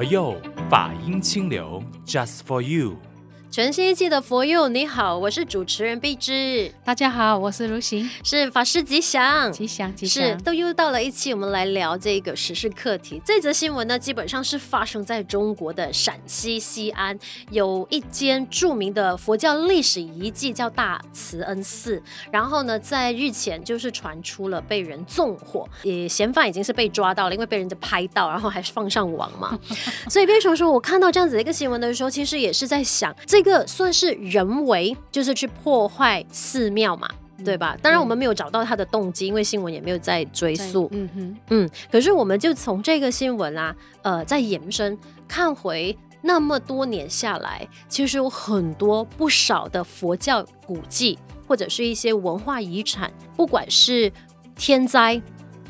佛佑法音清流，Just for you。全新一季的佛佑，你好，我是主持人碧芝。大家好，我是如行，是法师吉祥，吉祥吉祥。是，都又到了一期，我们来聊这个时事课题。这则新闻呢，基本上是发生在中国的陕西西安，有一间著名的佛教历史遗迹叫大慈恩寺。然后呢，在日前就是传出了被人纵火，也嫌犯已经是被抓到了，因为被人家拍到，然后还是放上网嘛。所以变成说，我看到这样子的一个新闻的时候，其实也是在想这。这个算是人为，就是去破坏寺庙嘛，对吧？当然我们没有找到他的动机，因为新闻也没有在追溯。嗯哼，嗯。可是我们就从这个新闻啊，呃，再延伸看回那么多年下来，其实有很多不少的佛教古迹或者是一些文化遗产，不管是天灾。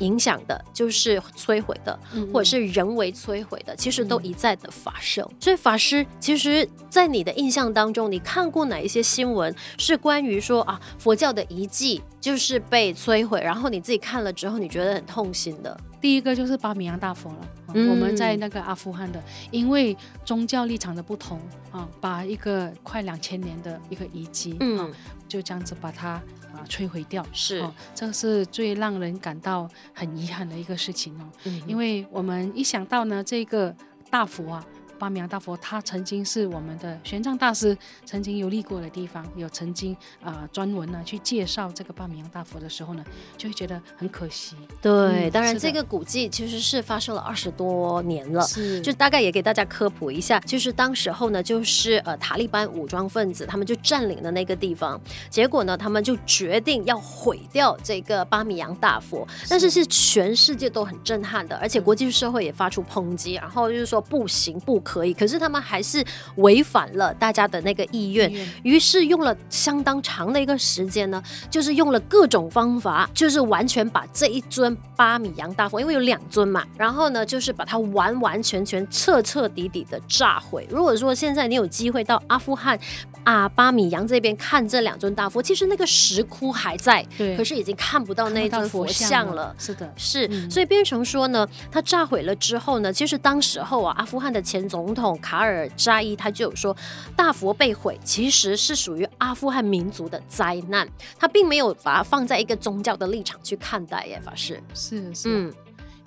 影响的就是摧毁的，或者是人为摧毁的，其实都一再的发生。所以法师，其实，在你的印象当中，你看过哪一些新闻是关于说啊，佛教的遗迹就是被摧毁，然后你自己看了之后，你觉得很痛心的？第一个就是巴米扬大佛了。嗯、我们在那个阿富汗的，因为宗教立场的不同啊，把一个快两千年的一个遗迹，嗯、啊，就这样子把它啊摧毁掉。是、啊，这是最让人感到很遗憾的一个事情哦。嗯、因为我们一想到呢，这个大佛啊。巴米扬大佛，它曾经是我们的玄奘大师曾经游历过的地方，有曾经啊、呃、专门呢去介绍这个巴米扬大佛的时候呢，就会觉得很可惜。对，嗯、当然这个古迹其实是发生了二十多年了，是，就大概也给大家科普一下，就是当时候呢，就是呃塔利班武装分子他们就占领了那个地方，结果呢，他们就决定要毁掉这个巴米扬大佛，但是是全世界都很震撼的，而且国际社会也发出抨击，然后就是说不行不可。可以，可是他们还是违反了大家的那个意愿，于是用了相当长的一个时间呢，就是用了各种方法，就是完全把这一尊八米扬大佛，因为有两尊嘛，然后呢，就是把它完完全全、彻彻底底的炸毁。如果说现在你有机会到阿富汗啊巴米扬这边看这两尊大佛，其实那个石窟还在，对，可是已经看不到那一尊佛像了。了。是的，是，嗯、所以变成说呢，他炸毁了之后呢，其实当时候啊，阿富汗的前总总统卡尔扎伊他就有说，大佛被毁其实是属于阿富汗民族的灾难，他并没有把它放在一个宗教的立场去看待耶，法师。是是，嗯，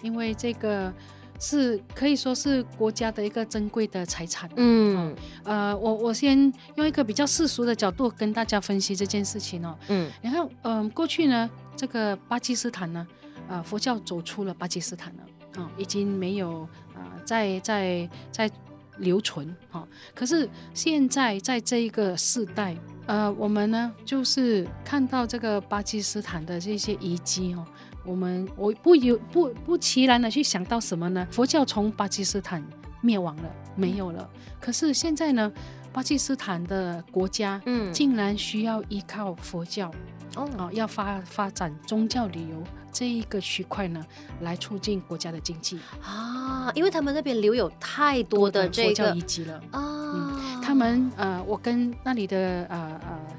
因为这个是可以说是国家的一个珍贵的财产，嗯，呃，我我先用一个比较世俗的角度跟大家分析这件事情哦，嗯，然后嗯、呃，过去呢，这个巴基斯坦呢，呃，佛教走出了巴基斯坦了，啊、呃，已经没有啊、呃，在在在。留存哈，可是现在在这一个世代，呃，我们呢就是看到这个巴基斯坦的这些遗迹哦，我们我不由不不其然的去想到什么呢？佛教从巴基斯坦灭亡了，没有了。可是现在呢，巴基斯坦的国家嗯，竟然需要依靠佛教哦，哦，要发发展宗教旅游。这一个区块呢，来促进国家的经济啊，因为他们那边留有太多的这个佛教遗迹了啊、嗯。他们呃，我跟那里的呃呃，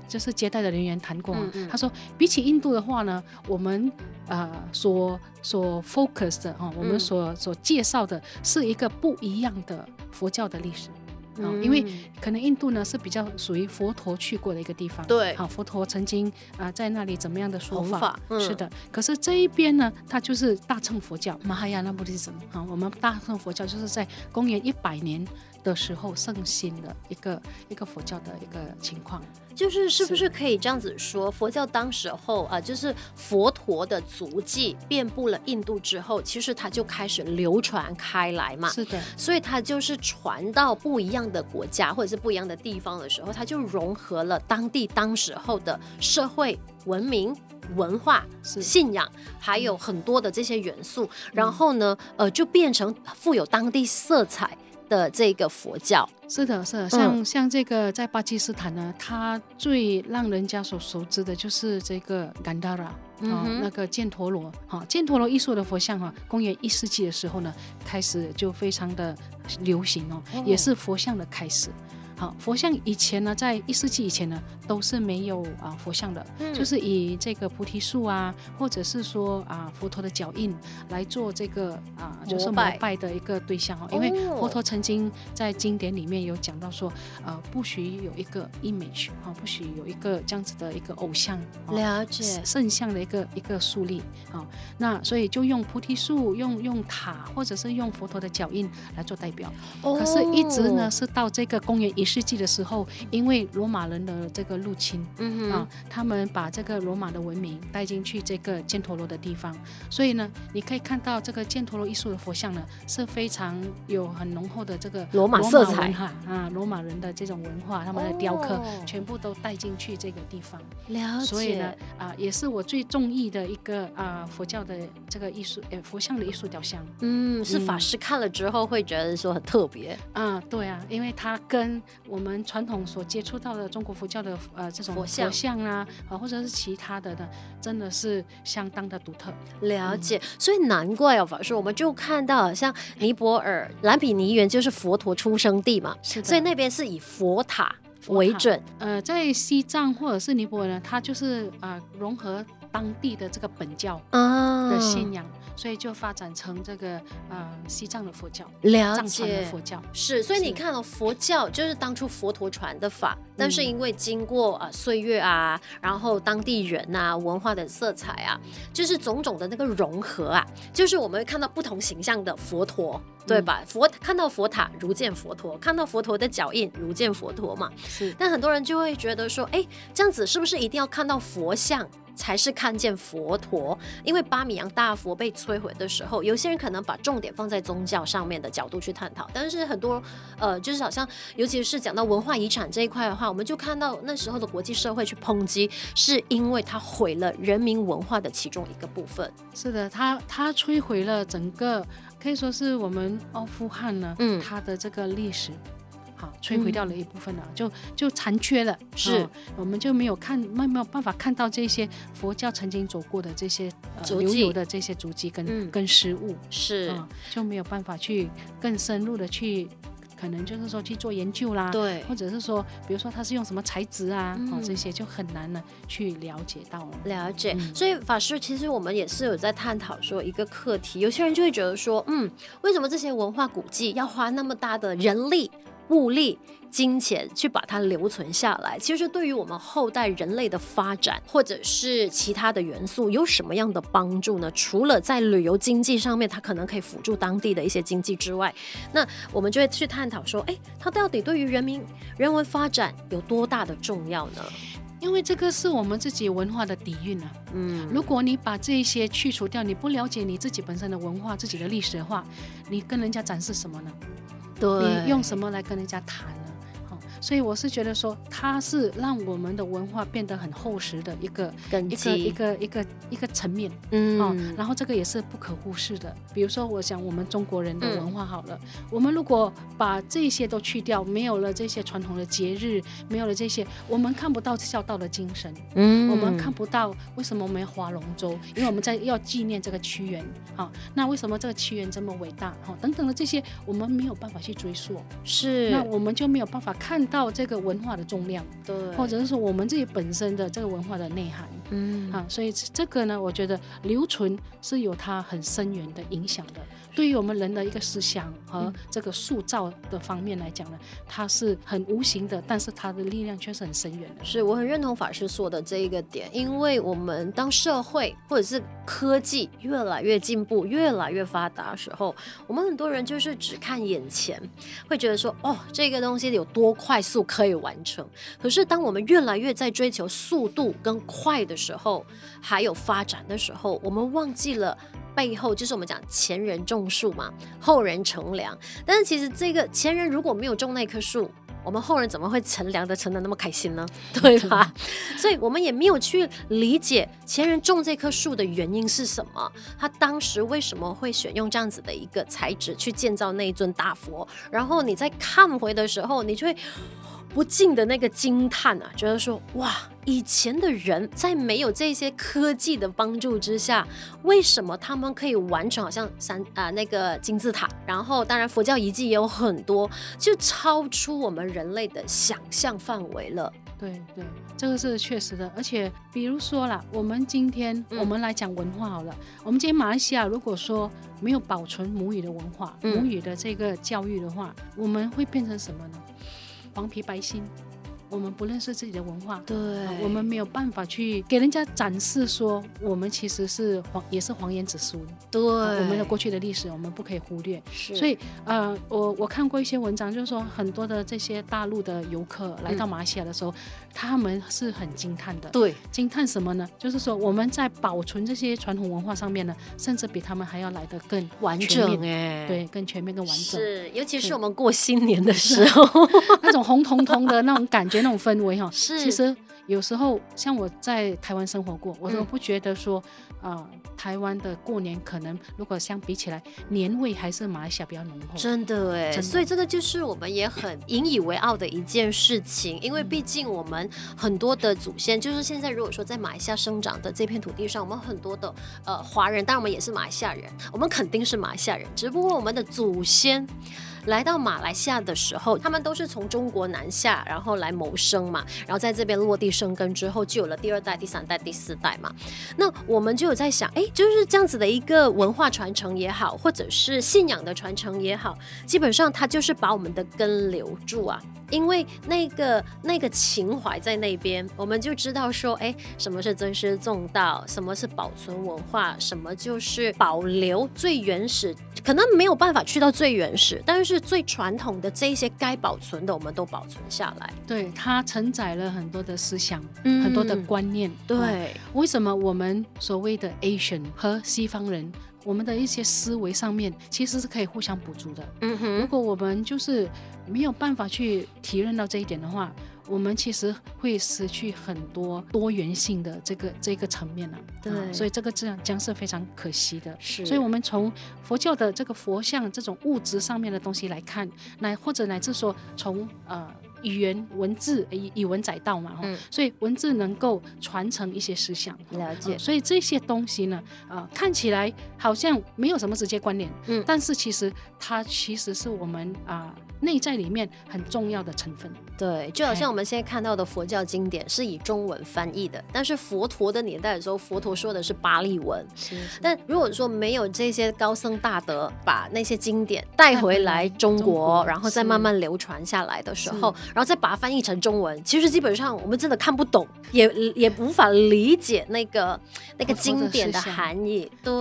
就是接待的人员谈过，嗯嗯、他说，比起印度的话呢，我们呃所所 focus 的哈，我们所所介绍的是一个不一样的佛教的历史。嗯，因为可能印度呢是比较属于佛陀去过的一个地方，对，好，佛陀曾经啊、呃、在那里怎么样的说法，法嗯、是的。可是这一边呢，它就是大乘佛教，马哈亚那菩提什么？啊，我们大乘佛教就是在公元一百年的时候盛行的一个一个佛教的一个情况。就是是不是可以这样子说，佛教当时候啊、呃，就是佛陀的足迹遍布了印度之后，其实它就开始流传开来嘛。是的，所以它就是传到不一样的国家或者是不一样的地方的时候，它就融合了当地当时候的社会文明、文化、信仰，还有很多的这些元素，然后呢，呃，就变成富有当地色彩。的这个佛教。是的，是的，像、嗯、像这个在巴基斯坦呢，它最让人家所熟知的就是这个甘达拉啊，那个犍陀罗。哈，犍陀罗艺术的佛像哈，公元一世纪的时候呢，开始就非常的流行哦，哦。也是佛像的开始。好，佛像以前呢，在一世纪以前呢，都是没有啊佛像的，嗯、就是以这个菩提树啊，或者是说啊佛陀的脚印来做这个啊就是膜拜的一个对象哦。因为佛陀曾经在经典里面有讲到说，呃，不许有一个 image 啊，不许有一个这样子的一个偶像，了解圣像的一个一个树立啊。那所以就用菩提树，用用塔，或者是用佛陀的脚印来做代表。哦、可是，一直呢是到这个公元一世纪的时候，因为罗马人的这个入侵，嗯啊，他们把这个罗马的文明带进去这个犍陀罗的地方，所以呢，你可以看到这个犍陀罗艺术的佛像呢是非常有很浓厚的这个罗马色彩哈啊，罗马人的这种文化，他们的雕刻全部都带进去这个地方。了解。所以呢，啊，也是我最中意的一个啊佛教的这个艺术，呃，佛像的艺术雕像。嗯，是法师看了之后会觉得说很特别。嗯，对啊，因为它跟我们传统所接触到的中国佛教的呃这种佛像，啊，啊或者是其他的呢，真的是相当的独特。了解，嗯、所以难怪哦，法师，我们就看到像尼泊尔蓝毗尼园就是佛陀出生地嘛，是的，所以那边是以佛塔为准。呃，在西藏或者是尼泊尔呢，它就是啊、呃、融合当地的这个本教的信仰。啊所以就发展成这个呃西藏的佛教，了解藏传的佛教是。所以你看哦，佛教就是当初佛陀传的法，但是因为经过呃岁月啊，然后当地人啊文化的色彩啊，就是种种的那个融合啊，就是我们会看到不同形象的佛陀，对吧？嗯、佛看到佛塔如见佛陀，看到佛陀的脚印如见佛陀嘛。是。但很多人就会觉得说，哎，这样子是不是一定要看到佛像？才是看见佛陀，因为巴米扬大佛被摧毁的时候，有些人可能把重点放在宗教上面的角度去探讨，但是很多呃，就是好像尤其是讲到文化遗产这一块的话，我们就看到那时候的国际社会去抨击，是因为它毁了人民文化的其中一个部分。是的，它它摧毁了整个，可以说是我们阿富汗呢，嗯，它的这个历史。好，摧毁掉了一部分了，嗯、就就残缺了，是、哦，我们就没有看，没没有办法看到这些佛教曾经走过的这些呃留有的这些足迹跟、嗯、跟失物，是、哦，就没有办法去更深入的去，可能就是说去做研究啦，对，或者是说，比如说它是用什么材质啊，嗯、哦，这些就很难呢去了解到了，了解。嗯、所以法师，其实我们也是有在探讨说一个课题，有些人就会觉得说，嗯，为什么这些文化古迹要花那么大的人力？物力、金钱去把它留存下来，其实对于我们后代人类的发展，或者是其他的元素，有什么样的帮助呢？除了在旅游经济上面，它可能可以辅助当地的一些经济之外，那我们就会去探讨说，哎，它到底对于人民人文发展有多大的重要呢？因为这个是我们自己文化的底蕴啊。嗯，如果你把这些去除掉，你不了解你自己本身的文化、自己的历史的话，你跟人家展示什么呢？对，你用什么来跟人家谈呢？所以我是觉得说，它是让我们的文化变得很厚实的一个根，一个一个一个一个层面，嗯、哦，然后这个也是不可忽视的。比如说，我想我们中国人的文化好了，嗯、我们如果把这些都去掉，没有了这些传统的节日，没有了这些，我们看不到孝道的精神，嗯，我们看不到为什么我们要划龙舟，因为我们在要纪念这个屈原，好、哦，那为什么这个屈原这么伟大，好、哦，等等的这些，我们没有办法去追溯，是，那我们就没有办法看到。到这个文化的重量，对，或者是说我们自己本身的这个文化的内涵，嗯，啊，所以这个呢，我觉得留存是有它很深远的影响的。对于我们人的一个思想和这个塑造的方面来讲呢，它是很无形的，但是它的力量却是很深远的。是，我很认同法师说的这一个点，因为我们当社会或者是科技越来越进步、越来越发达的时候，我们很多人就是只看眼前，会觉得说，哦，这个东西有多快速可以完成。可是当我们越来越在追求速度跟快的时候，还有发展的时候，我们忘记了。背后就是我们讲前人种树嘛，后人乘凉。但是其实这个前人如果没有种那棵树，我们后人怎么会乘凉的乘的那么开心呢？对吧？所以我们也没有去理解前人种这棵树的原因是什么，他当时为什么会选用这样子的一个材质去建造那一尊大佛。然后你在看回的时候，你就会。不禁的那个惊叹啊，觉得说哇，以前的人在没有这些科技的帮助之下，为什么他们可以完成好像三啊、呃、那个金字塔？然后当然佛教遗迹也有很多，就超出我们人类的想象范围了。对对，这个是确实的。而且比如说啦，我们今天我们来讲文化好了，嗯、我们今天马来西亚如果说没有保存母语的文化、嗯、母语的这个教育的话，我们会变成什么呢？黄皮白心。我们不认识自己的文化，对、啊，我们没有办法去给人家展示说我们其实是黄，也是黄颜子孙。对、啊，我们的过去的历史我们不可以忽略。是，所以呃，我我看过一些文章，就是说很多的这些大陆的游客来到马来西亚的时候，嗯、他们是很惊叹的。对，惊叹什么呢？就是说我们在保存这些传统文化上面呢，甚至比他们还要来得更完整哎，对，更全面、更完整。是，尤其是我们过新年的时候，那种红彤彤的那种感觉。那种氛围哈，是其实有时候像我在台湾生活过，我都不觉得说，啊、嗯呃，台湾的过年可能如果相比起来，年味还是马来西亚比较浓厚。真的哎，的所以这个就是我们也很引以为傲的一件事情，因为毕竟我们很多的祖先，就是现在如果说在马来西亚生长的这片土地上，我们很多的呃华人，当然我们也是马来西亚人，我们肯定是马来西亚人，只不过我们的祖先。来到马来西亚的时候，他们都是从中国南下，然后来谋生嘛，然后在这边落地生根之后，就有了第二代、第三代、第四代嘛。那我们就有在想，哎，就是这样子的一个文化传承也好，或者是信仰的传承也好，基本上它就是把我们的根留住啊。因为那个那个情怀在那边，我们就知道说，哎，什么是尊师重道，什么是保存文化，什么就是保留最原始，可能没有办法去到最原始，但是最传统的这一些该保存的，我们都保存下来。对，它承载了很多的思想，嗯、很多的观念。对、嗯，为什么我们所谓的 Asian 和西方人？我们的一些思维上面其实是可以互相补足的。嗯哼，如果我们就是没有办法去体认到这一点的话，我们其实会失去很多多元性的这个这个层面了。对、啊，所以这个这样将是非常可惜的。是，所以我们从佛教的这个佛像这种物质上面的东西来看，乃或者乃至说从呃。语言文字以以文载道嘛，嗯，所以文字能够传承一些思想，了解。所以这些东西呢，呃，看起来好像没有什么直接关联，嗯，但是其实它其实是我们啊。呃内在里面很重要的成分，对，就好像我们现在看到的佛教经典是以中文翻译的，但是佛陀的年代的时候，佛陀说的是巴利文。是，是。但如果说没有这些高僧大德把那些经典带回来中国，中国然后再慢慢流传下来的时候，是然后再把它翻译成中文，其实基本上我们真的看不懂，也也无法理解那个那个经典的含义。对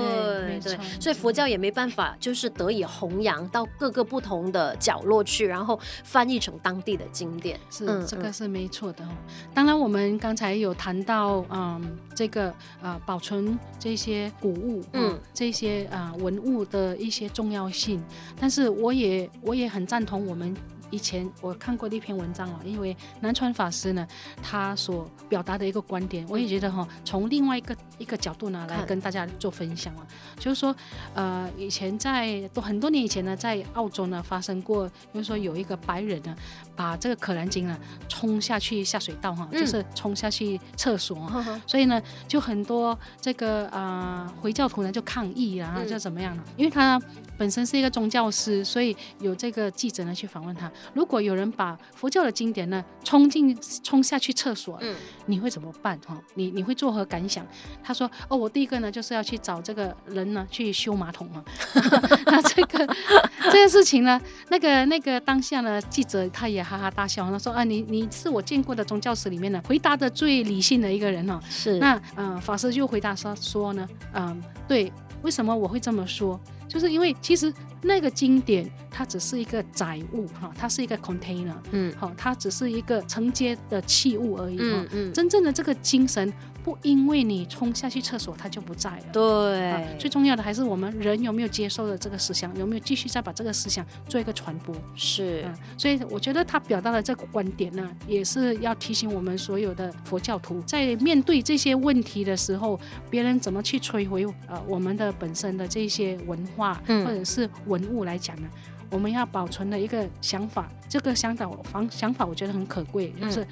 对，对，所以佛教也没办法，就是得以弘扬到各个不同的角落去。然后翻译成当地的经典，是、嗯、这个是没错的。当然，我们刚才有谈到，嗯，这个啊、呃，保存这些古物，嗯，嗯这些啊、呃、文物的一些重要性。但是，我也我也很赞同我们。以前我看过的一篇文章啊，因为南传法师呢，他所表达的一个观点，我也觉得哈，从另外一个一个角度呢来跟大家做分享啊，就是说，呃，以前在都很多年以前呢，在澳洲呢发生过，就是说有一个白人呢，把这个可兰经呢冲下去下水道哈，就是冲下去厕所，嗯、所以呢，就很多这个啊、呃、回教徒呢就抗议啊，就怎么样呢？因为他本身是一个宗教师，所以有这个记者呢去访问他。如果有人把佛教的经典呢冲进冲下去厕所，嗯，你会怎么办？哈，你你会作何感想？他说：哦，我第一个呢就是要去找这个人呢去修马桶啊。那这个这件事情呢，那个那个当下呢，记者他也哈哈大笑，他说：啊，你你是我见过的宗教史里面呢回答的最理性的一个人哦。是。那嗯、呃，法师就回答说说呢，嗯、呃，对，为什么我会这么说？就是因为其实那个经典它只是一个载物哈，它是一个 container，嗯，好，它只是一个承接的器物而已哈，嗯嗯，真正的这个精神。不因为你冲下去厕所，它就不在了。对、啊，最重要的还是我们人有没有接受的这个思想，有没有继续再把这个思想做一个传播。是、啊，所以我觉得他表达的这个观点呢，也是要提醒我们所有的佛教徒，在面对这些问题的时候，别人怎么去摧毁呃我们的本身的这些文化或者是文物来讲呢？我们要保存的一个想法，这个想法方想法我觉得很可贵，就是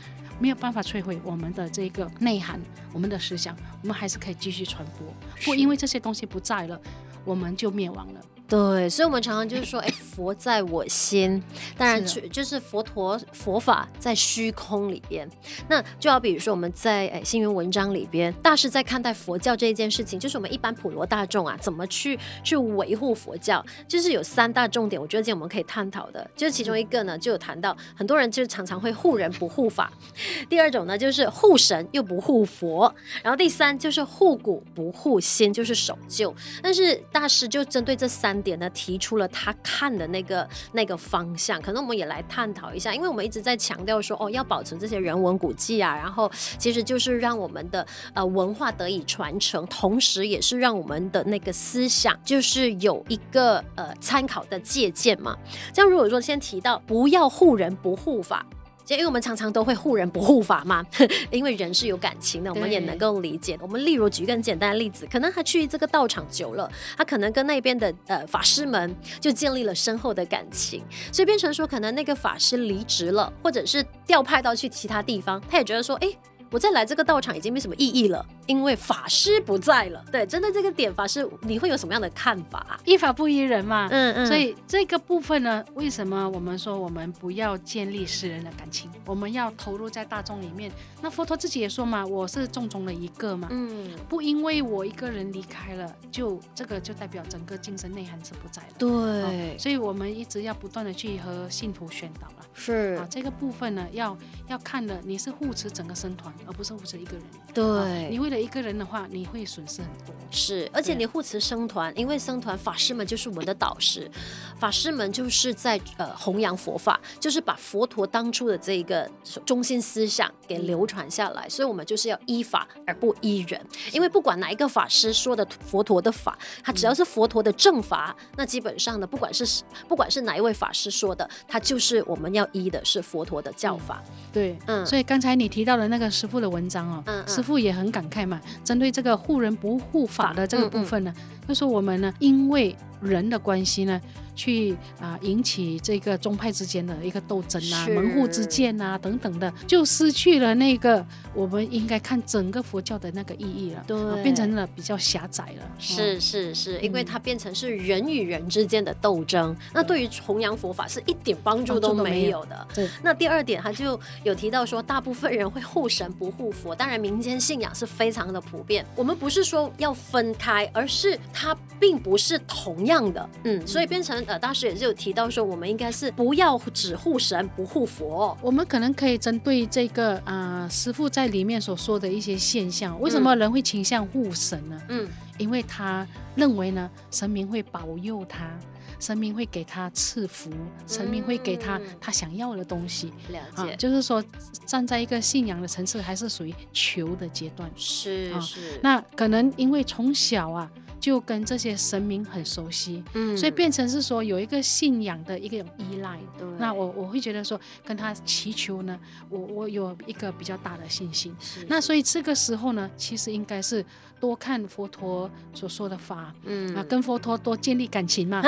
没有办法摧毁我们的这个内涵，我们的思想，我们还是可以继续传播，不因为这些东西不在了，我们就灭亡了。对，所以，我们常常就是说，哎，佛在我心，当然，就是佛陀佛法在虚空里边。那就好比如说，我们在哎星云文章里边，大师在看待佛教这一件事情，就是我们一般普罗大众啊，怎么去去维护佛教，就是有三大重点，我觉得今天我们可以探讨的，就是其中一个呢，就有谈到很多人就常常会护人不护法；第二种呢，就是护神又不护佛；然后第三就是护古不护新，就是守旧。但是大师就针对这三。点呢，提出了他看的那个那个方向，可能我们也来探讨一下，因为我们一直在强调说，哦，要保存这些人文古迹啊，然后其实就是让我们的呃文化得以传承，同时也是让我们的那个思想就是有一个呃参考的借鉴嘛。这样如果说先提到不要护人不护法。因为我们常常都会护人不护法嘛，因为人是有感情的，我们也能够理解。我们例如举一个很简单的例子，可能他去这个道场久了，他可能跟那边的呃法师们就建立了深厚的感情，所以变成说，可能那个法师离职了，或者是调派到去其他地方，他也觉得说，哎。我再来这个道场已经没什么意义了，因为法师不在了。对，针对这个点，法师你会有什么样的看法？依法不依人嘛。嗯嗯。所以这个部分呢，为什么我们说我们不要建立私人的感情，我们要投入在大众里面？那佛陀自己也说嘛，我是众中的一个嘛。嗯。不因为我一个人离开了，就这个就代表整个精神内涵是不在了。对。哦，所以我们一直要不断的去和信徒宣导了。是。啊，这个部分呢，要要看的，你是护持整个僧团。而不是护持一个人，对，你为了一个人的话，你会损失很多。是，而且你护持僧团，因为僧团法师们就是我们的导师，法师们就是在呃弘扬佛法，就是把佛陀当初的这一个中心思想给流传下来。所以，我们就是要依法而不依人，因为不管哪一个法师说的佛陀的法，他只要是佛陀的正法，那基本上呢，不管是不管是哪一位法师说的，他就是我们要依的是佛陀的教法。对，嗯，所以刚才你提到的那个师父的文章哦，嗯嗯、师傅也很感慨嘛，针对这个护人不护法的这个部分呢，就说我们呢，因为人的关系呢。去啊，引起这个宗派之间的一个斗争啊，门户之见啊等等的，就失去了那个我们应该看整个佛教的那个意义了，对，啊、变成了比较狭窄了。是是是，因为它变成是人与人之间的斗争，嗯、那对于弘扬佛法是一点帮助都没有的。对，那第二点他就有提到说，大部分人会护神不护佛，当然民间信仰是非常的普遍。我们不是说要分开，而是它并不是同样的。嗯，所以变成。呃，当时也是有提到说，我们应该是不要只护神不护佛。我们可能可以针对这个啊、呃，师傅在里面所说的一些现象，为什么人会倾向护神呢？嗯，因为他认为呢，神明会保佑他，神明会给他赐福，神明会给他他想要的东西。了解、啊，就是说站在一个信仰的层次，还是属于求的阶段。是是，那可能因为从小啊。就跟这些神明很熟悉，嗯，所以变成是说有一个信仰的一个依赖。对，那我我会觉得说跟他祈求呢，我我有一个比较大的信心。那所以这个时候呢，其实应该是多看佛陀所说的法，嗯，啊，跟佛陀多建立感情嘛，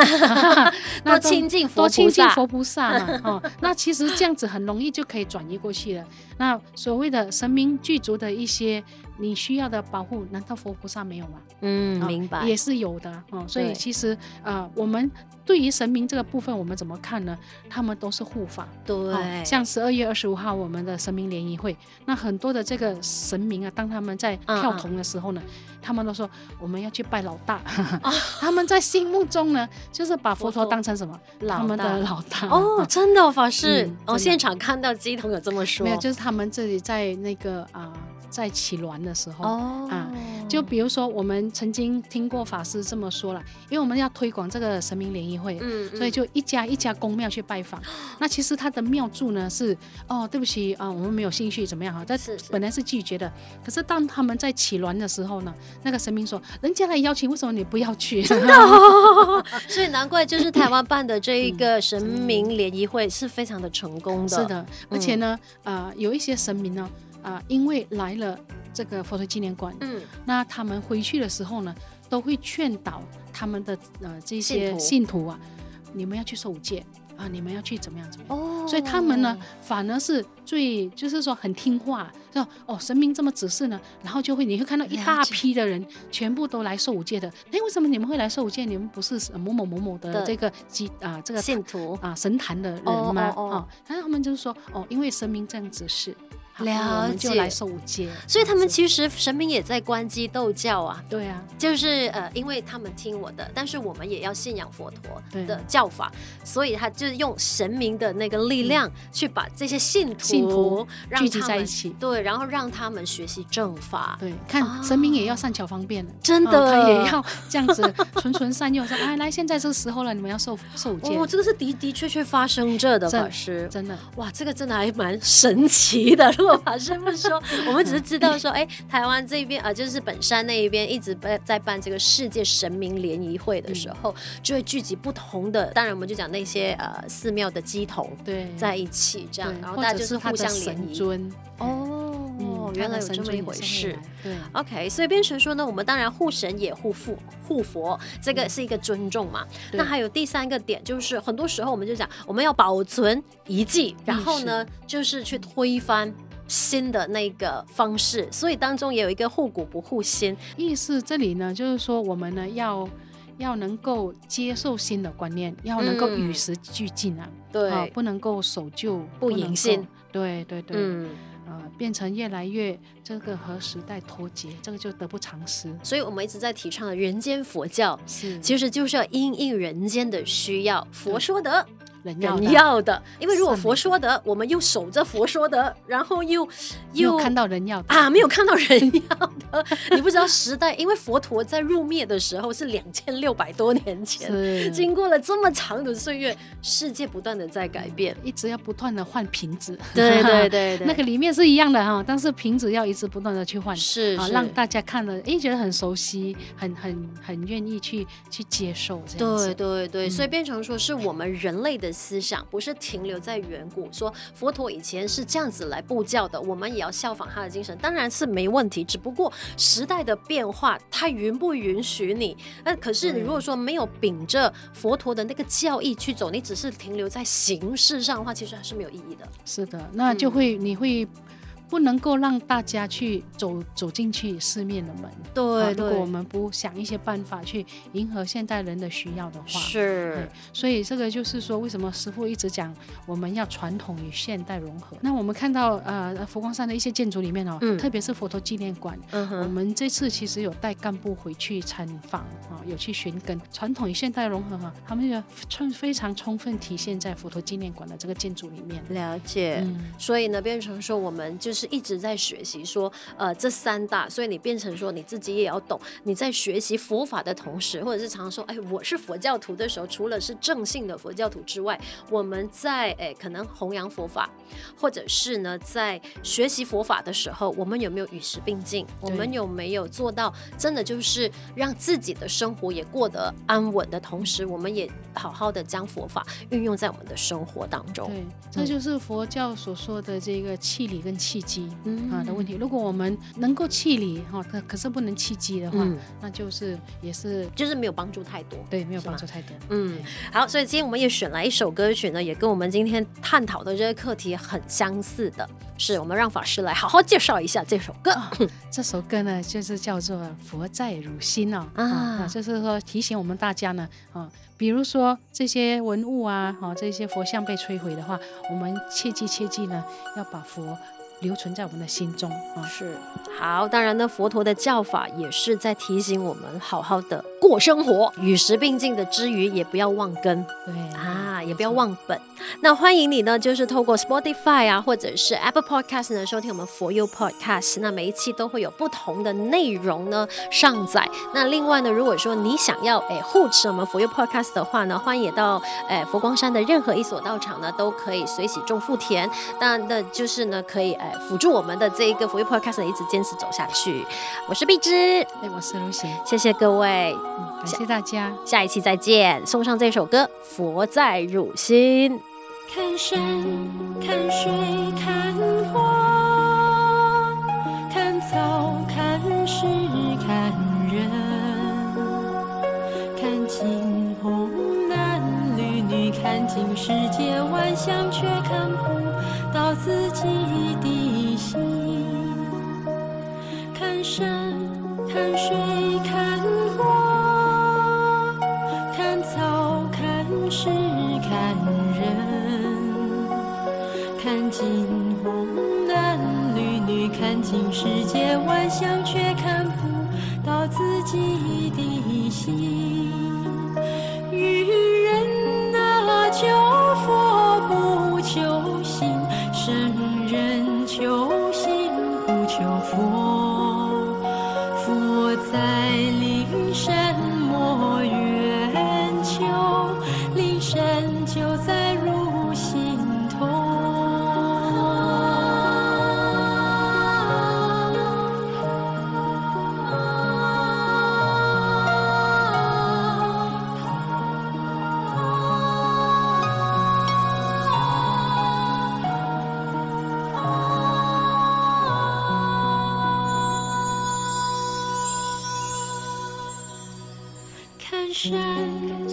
多亲近佛，多亲近佛菩萨嘛，哦，那其实这样子很容易就可以转移过去了。那所谓的神明具足的一些你需要的保护，难道佛菩萨没有吗？嗯，明白，也是有的啊、哦。所以其实啊、呃，我们对于神明这个部分，我们怎么看呢？他们都是护法。对、哦，像十二月二十五号我们的神明联谊会，那很多的这个神明啊，当他们在跳童的时候呢，嗯嗯他们都说我们要去拜老大。哦、他们在心目中呢，就是把佛陀当成什么？他们的老大。哦，真的、哦，法师，嗯、哦，现场看到鸡童有这么说。没有，就是他们自己在那个啊。呃在起鸾的时候、oh. 啊，就比如说我们曾经听过法师这么说了，因为我们要推广这个神明联谊会，嗯嗯、所以就一家一家公庙去拜访。那其实他的庙祝呢是，哦，对不起啊，我们没有兴趣，怎么样哈？但是本来是拒绝的，可是当他们在起鸾的时候呢，那个神明说，人家来邀请，为什么你不要去？真的、哦，所以难怪就是台湾办的这一个神明联谊会是非常的成功的。是的，而且呢，啊、呃，有一些神明呢。啊，因为来了这个佛陀纪念馆，嗯，那他们回去的时候呢，都会劝导他们的呃这些信徒啊，你们要去受五戒啊，你们要去怎么样怎么样。哦，所以他们呢，反而是最就是说很听话，说哦，神明这么指示呢，然后就会你会看到一大批的人全部都来受五戒的。哎，为什么你们会来受五戒？你们不是某某某某的这个基啊这个信徒啊神坛的人吗？哦，哦，哦，哦，然后他们就是说哦，因为神明这样指示。了解，就来受五戒，所以他们其实神明也在关机斗教啊。对啊，就是呃，因为他们听我的，但是我们也要信仰佛陀的教法，所以他就是用神明的那个力量去把这些信徒，信徒聚集在一起，对，然后让他们学习正法。对，看神明也要善巧方便的，真的，他也要这样子纯纯善用，说哎，来，现在这个时候了，你们要受受戒。哦，这个是的的确确发生着的，法师，真的，哇，这个真的还蛮神奇的。如果法师不说，我们只是知道说，哎，台湾这边啊，就是本山那一边一直在在办这个世界神明联谊会的时候，嗯、就会聚集不同的，当然我们就讲那些呃寺庙的鸡头对在一起这样，然后大家就是互相联谊。哦，嗯、原来有这么一回事。对，OK，所以变成说呢，我们当然护神也护父护佛，这个是一个尊重嘛。嗯、那还有第三个点，就是很多时候我们就讲，我们要保存遗迹，然后呢，就是去推翻。新的那个方式，所以当中也有一个护古不护新。意思。这里呢，就是说我们呢要要能够接受新的观念，要能够与时俱进啊，对、啊，不能够守旧不迎新，对对对，嗯，呃，变成越来越这个和时代脱节，这个就得不偿失。所以我们一直在提倡的人间佛教，是。其实就是要因应人间的需要，佛说的。人要，人要的，因为如果佛说的，我们又守着佛说的，然后又又看到人要的。啊，没有看到人要的，你不知道时代，因为佛陀在入灭的时候是两千六百多年前，是。经过了这么长的岁月，世界不断的在改变，一直要不断的换瓶子，对对对对，那个里面是一样的哈，但是瓶子要一直不断的去换，是啊，让大家看了，哎，觉得很熟悉，很很很愿意去去接受这样子，对对对，所以变成说是我们人类的。思想不是停留在远古，说佛陀以前是这样子来布教的，我们也要效仿他的精神，当然是没问题。只不过时代的变化，他允不允许你？那可是你如果说没有秉着佛陀的那个教义去走，你只是停留在形式上的话，其实还是没有意义的。是的，那就会、嗯、你会。不能够让大家去走走进去寺庙的门。对，如果我们不想一些办法去迎合现代人的需要的话，是。所以这个就是说，为什么师傅一直讲我们要传统与现代融合？那我们看到呃佛光山的一些建筑里面哦，嗯、特别是佛陀纪念馆，嗯、我们这次其实有带干部回去参访啊，有去寻根，传统与现代融合哈，他们就充非常充分体现在佛陀纪念馆的这个建筑里面。了解。嗯、所以呢，变成说我们就是。一直在学习说，呃，这三大，所以你变成说你自己也要懂。你在学习佛法的同时，或者是常常说，哎，我是佛教徒的时候，除了是正信的佛教徒之外，我们在哎可能弘扬佛法，或者是呢在学习佛法的时候，我们有没有与时并进？我们有没有做到真的就是让自己的生活也过得安稳的同时，我们也好好的将佛法运用在我们的生活当中。对，这就是佛教所说的这个气理跟契机。啊的问题，如果我们能够气理哈，可可是不能气机的话，嗯、那就是也是就是没有帮助太多，对，没有帮助太多。嗯，好，所以今天我们也选来一首歌曲呢，也跟我们今天探讨的这个课题很相似的，是我们让法师来好好介绍一下这首歌。哦、这首歌呢，就是叫做《佛在汝心》哦，啊，啊，就是说提醒我们大家呢，啊。比如说这些文物啊，哈，这些佛像被摧毁的话，我们切记切记呢，要把佛。留存在我们的心中啊，是好。当然呢，佛陀的教法也是在提醒我们好好的过生活，与时并进的之余，也不要忘根，对啊，也不要忘本。那欢迎你呢，就是透过 Spotify 啊，或者是 Apple Podcast 呢，收听我们佛佑 Podcast。那每一期都会有不同的内容呢上载。那另外呢，如果说你想要诶护持我们佛佑 Podcast 的话呢，欢迎也到诶佛光山的任何一所道场呢，都可以随喜种福田。那那就是呢，可以诶。辅助我们的这一个佛佑 Podcast 一直坚持走下去。我是碧芝，哎，我是卢贤，谢谢各位，嗯，感谢大家，下一期再见。送上这首歌《佛在汝心》。看山，看水，看花，看草，看石，看人，看青红男女。看尽世界万象，却看不到自己的山，看水，看花，看草，看石，看人，看尽红男绿女，看尽世间万象，却看不到自己的心。山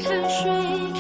看水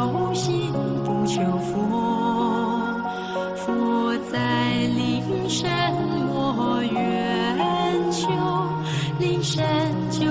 求心不求佛，佛在灵山莫远求，灵山就